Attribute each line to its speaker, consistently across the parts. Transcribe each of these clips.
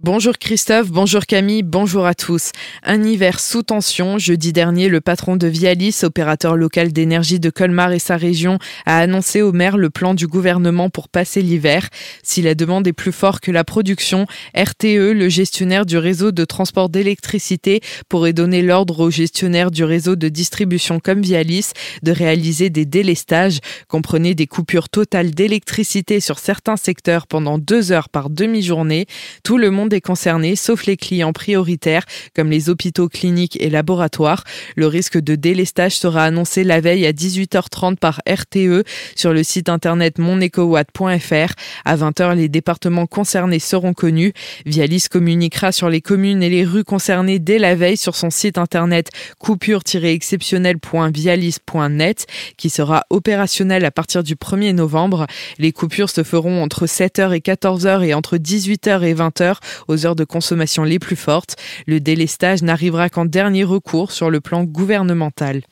Speaker 1: Bonjour Christophe, bonjour Camille, bonjour à tous. Un hiver sous tension. Jeudi dernier, le patron de Vialis, opérateur local d'énergie de Colmar et sa région, a annoncé au maire le plan du gouvernement pour passer l'hiver. Si la demande est plus forte que la production, RTE, le gestionnaire du réseau de transport d'électricité, pourrait donner l'ordre au gestionnaire du réseau de distribution comme Vialis de réaliser des délestages, comprenez des coupures totales d'électricité sur certains secteurs pendant deux heures par demi-journée. Tout le monde est concerné, sauf les clients prioritaires comme les hôpitaux, cliniques et laboratoires. Le risque de délestage sera annoncé la veille à 18h30 par RTE sur le site internet monecowatt.fr. À 20h, les départements concernés seront connus. Vialis communiquera sur les communes et les rues concernées dès la veille sur son site internet coupure-exceptionnel.vialis.net qui sera opérationnel à partir du 1er novembre. Les coupures se feront entre 7h et 14h et entre 18h et 20h aux heures de consommation les plus fortes. Le délestage n'arrivera qu'en dernier recours sur le plan gouvernemental.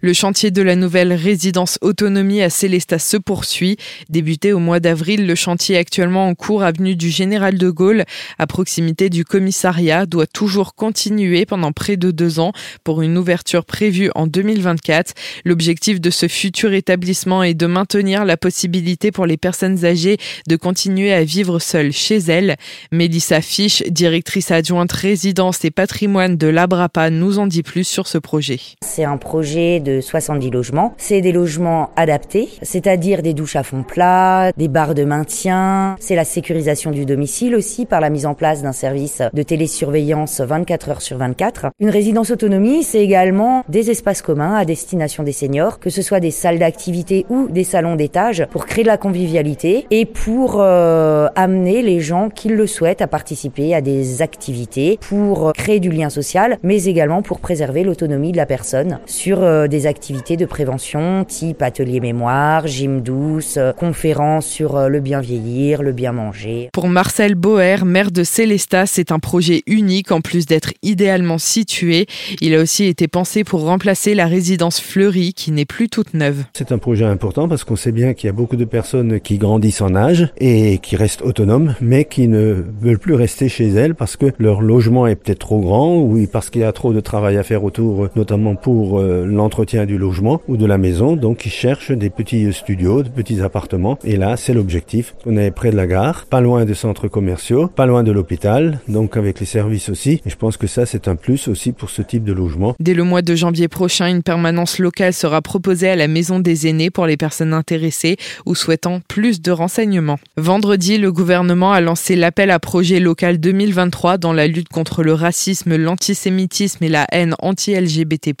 Speaker 1: Le chantier de la nouvelle résidence autonomie à Célestat se poursuit. Débuté au mois d'avril, le chantier actuellement en cours avenue du Général de Gaulle, à proximité du commissariat, doit toujours continuer pendant près de deux ans pour une ouverture prévue en 2024. L'objectif de ce futur établissement est de maintenir la possibilité pour les personnes âgées de continuer à vivre seules chez elles. Mélissa Fiche, directrice adjointe résidence et patrimoine de l'Abrapa, nous en dit plus sur ce projet.
Speaker 2: C'est un projet de 70 logements. C'est des logements adaptés, c'est-à-dire des douches à fond plat, des barres de maintien. C'est la sécurisation du domicile aussi par la mise en place d'un service de télésurveillance 24 heures sur 24. Une résidence autonomie, c'est également des espaces communs à destination des seniors, que ce soit des salles d'activité ou des salons d'étage pour créer de la convivialité et pour euh, amener les gens qui le souhaitent à participer à des activités pour créer du lien social, mais également pour préserver l'autonomie de la personne sur euh, des activités de prévention type atelier mémoire, gym douce, euh, conférences sur euh, le bien vieillir, le bien manger.
Speaker 1: Pour Marcel Boer, maire de Célestat, c'est un projet unique en plus d'être idéalement situé. Il a aussi été pensé pour remplacer la résidence fleurie qui n'est plus toute neuve.
Speaker 3: C'est un projet important parce qu'on sait bien qu'il y a beaucoup de personnes qui grandissent en âge et qui restent autonomes mais qui ne veulent plus plus chez elles parce que leur logement est peut-être trop grand ou parce qu'il y a trop de travail à faire autour, notamment pour euh, l'entretien du logement ou de la maison. Donc ils cherchent des petits studios, de petits appartements. Et là, c'est l'objectif. On est près de la gare, pas loin des centres commerciaux, pas loin de l'hôpital, donc avec les services aussi. Je pense que ça, c'est un plus aussi pour ce type de logement.
Speaker 1: Dès le mois de janvier prochain, une permanence locale sera proposée à la Maison des aînés pour les personnes intéressées ou souhaitant plus de renseignements. Vendredi, le gouvernement a lancé l'appel à projet local 2023 dans la lutte contre le racisme, l'antisémitisme et la haine anti-LGBT+.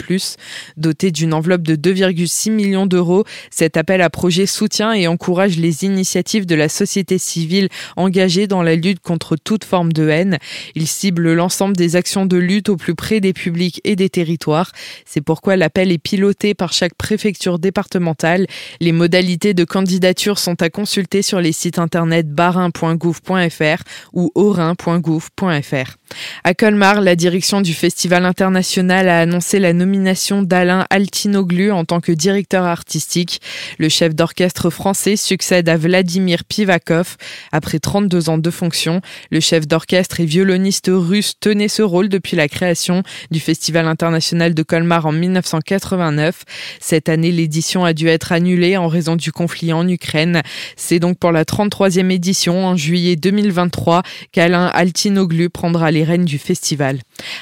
Speaker 1: Doté d'une enveloppe de 2,6 millions d'euros, cet appel à projet soutient et encourage les initiatives de la société civile engagée dans la lutte contre toute forme de haine. Il cible l'ensemble des actions de lutte au plus près des publics et des territoires. C'est pourquoi l'appel est piloté par chaque préfecture départementale. Les modalités de candidature sont à consulter sur les sites internet barin.gouv.fr ou orin.gouv.fr. À Colmar, la direction du Festival international a annoncé la nomination d'Alain Altinoglu en tant que directeur artistique. Le chef d'orchestre français succède à Vladimir Pivakov. Après 32 ans de fonction, le chef d'orchestre et violoniste russe tenait ce rôle depuis la création du Festival international de Colmar en 1989. Cette année, l'édition a dû être annulée en raison du conflit en Ukraine. C'est donc pour la 33e édition en juillet 2023 qu'Alain Altinoglu prendra les rênes du festival.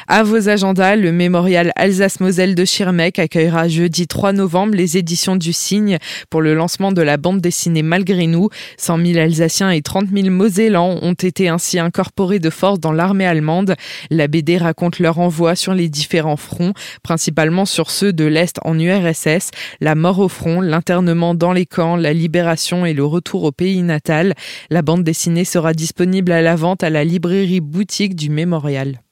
Speaker 1: À vos agendas, le mémorial Alsace-Moselle de Schirmeck accueillera jeudi 3 novembre les éditions du Cygne pour le lancement de la bande dessinée Malgré nous. 100 000 Alsaciens et 30 000 Mosellans ont été ainsi incorporés de force dans l'armée allemande. La BD raconte leur envoi sur les différents fronts, principalement sur ceux de l'Est en URSS, la mort au front, l'internement dans les camps, la libération et le retour au pays natal. La bande dessinée sera disponible à la vente à librairie boutique du mémorial.